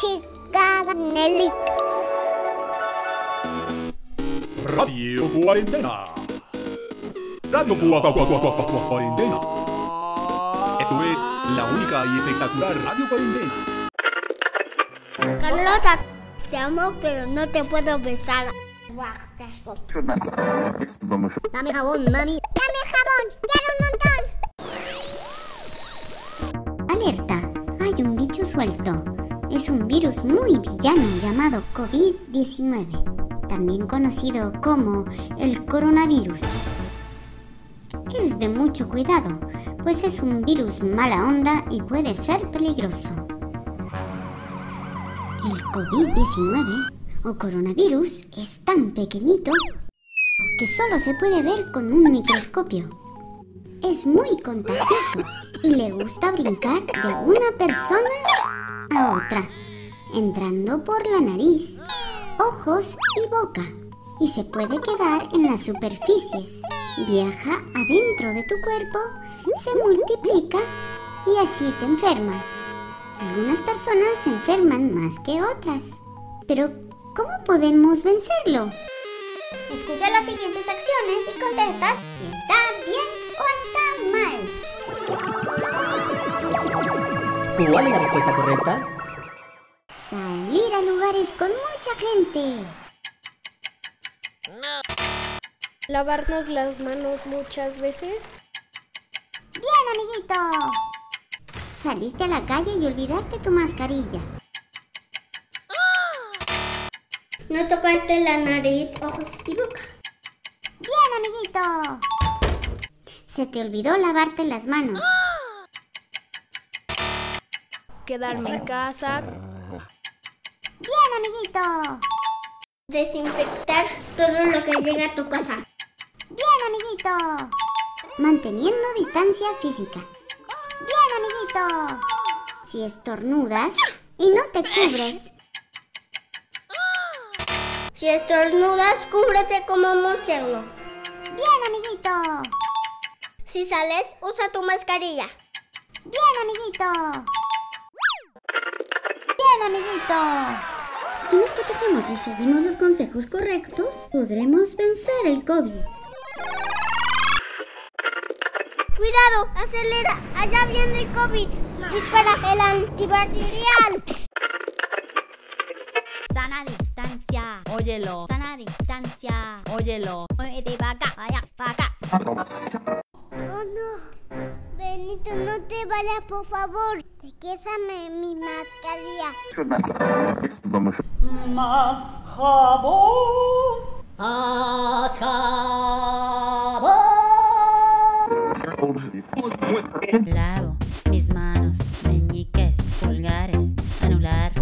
chica Nelly. Radio Cuarentena. Radio Cua- Cua- Cua- Cua- Cua- Cua- Cuarentena. Esto es la única y espectacular Radio Cuarentena. Carlota, te amo, pero no te puedo besar. Dame jabón, mami. Dame jabón, quiero un montón. Alerta, hay un bicho suelto. Es un virus muy villano llamado COVID-19, también conocido como el coronavirus. Es de mucho cuidado, pues es un virus mala onda y puede ser peligroso. El COVID-19 o coronavirus es tan pequeñito que solo se puede ver con un microscopio. Es muy contagioso y le gusta brincar de una persona a otra, entrando por la nariz, ojos y boca, y se puede quedar en las superficies. Viaja adentro de tu cuerpo, se multiplica y así te enfermas. Algunas personas se enferman más que otras. Pero, ¿cómo podemos vencerlo? Escucha las siguientes acciones y contestas si está bien ¿Cuál es la respuesta correcta? Salir a lugares con mucha gente. Lavarnos las manos muchas veces. Bien, amiguito. Saliste a la calle y olvidaste tu mascarilla. No tocarte la nariz, ojos y boca. Bien, amiguito. Se te olvidó lavarte las manos. Quedarme en casa. Bien, amiguito. Desinfectar todo lo que llega a tu casa. Bien, amiguito. Manteniendo distancia física. Bien, amiguito. Si estornudas y no te cubres. Si estornudas, cúbrete como murciélago. Bien, amiguito. Si sales, usa tu mascarilla. Bien, amiguito. Bien, amiguito. Si nos protegemos y seguimos los consejos correctos, podremos vencer el COVID. Cuidado, acelera. Allá viene el COVID. Dispara el antibacterial. Sana distancia. Óyelo. Sana distancia. Óyelo. Muévete para acá, allá, para acá. No. Te vayas, por favor. Quédame mi mascarilla. Más jabón. Haz Lavo mis manos, meñiques, pulgares, anular,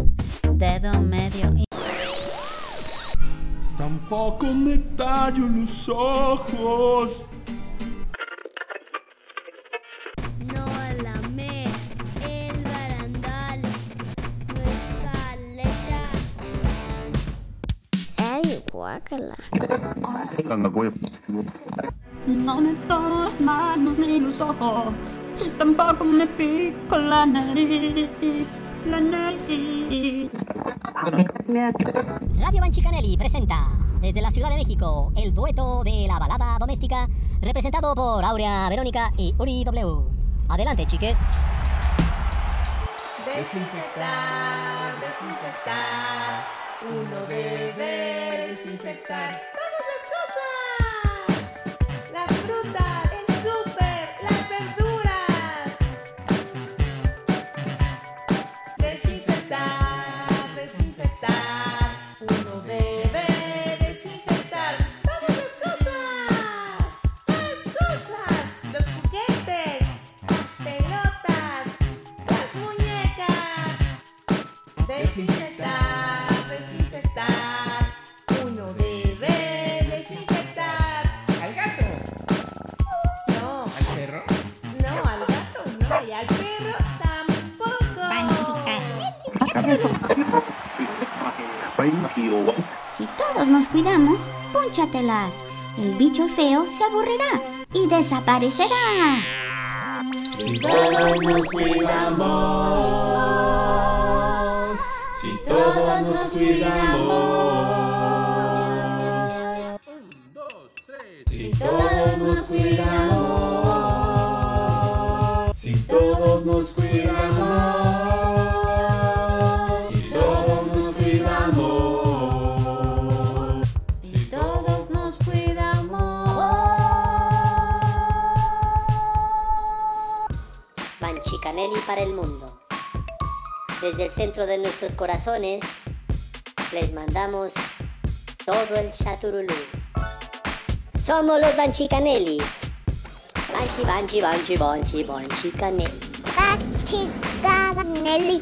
dedo medio y Tampoco me tallo los ojos. Guácala. No me toco las manos ni los ojos. Y tampoco me pico la nariz. La nariz. Radio Banchicanelli presenta desde la Ciudad de México el dueto de la balada doméstica representado por Aurea Verónica y Uri W. Adelante, chiques. Desinfectar, desinfectar. Uno debe desinfectar Si todos nos cuidamos, púnchatelas. El bicho feo se aburrirá y desaparecerá. Si todos nos cuidamos, si nos cuidamos. Si todos nos cuidamos. Si todos nos cuidamos. Para el mundo. Desde el centro de nuestros corazones les mandamos todo el chaturulú. Somos los Banchicanelli. Banchi, banchi, banchi, banchi, banchicanelli. Banchicanelli.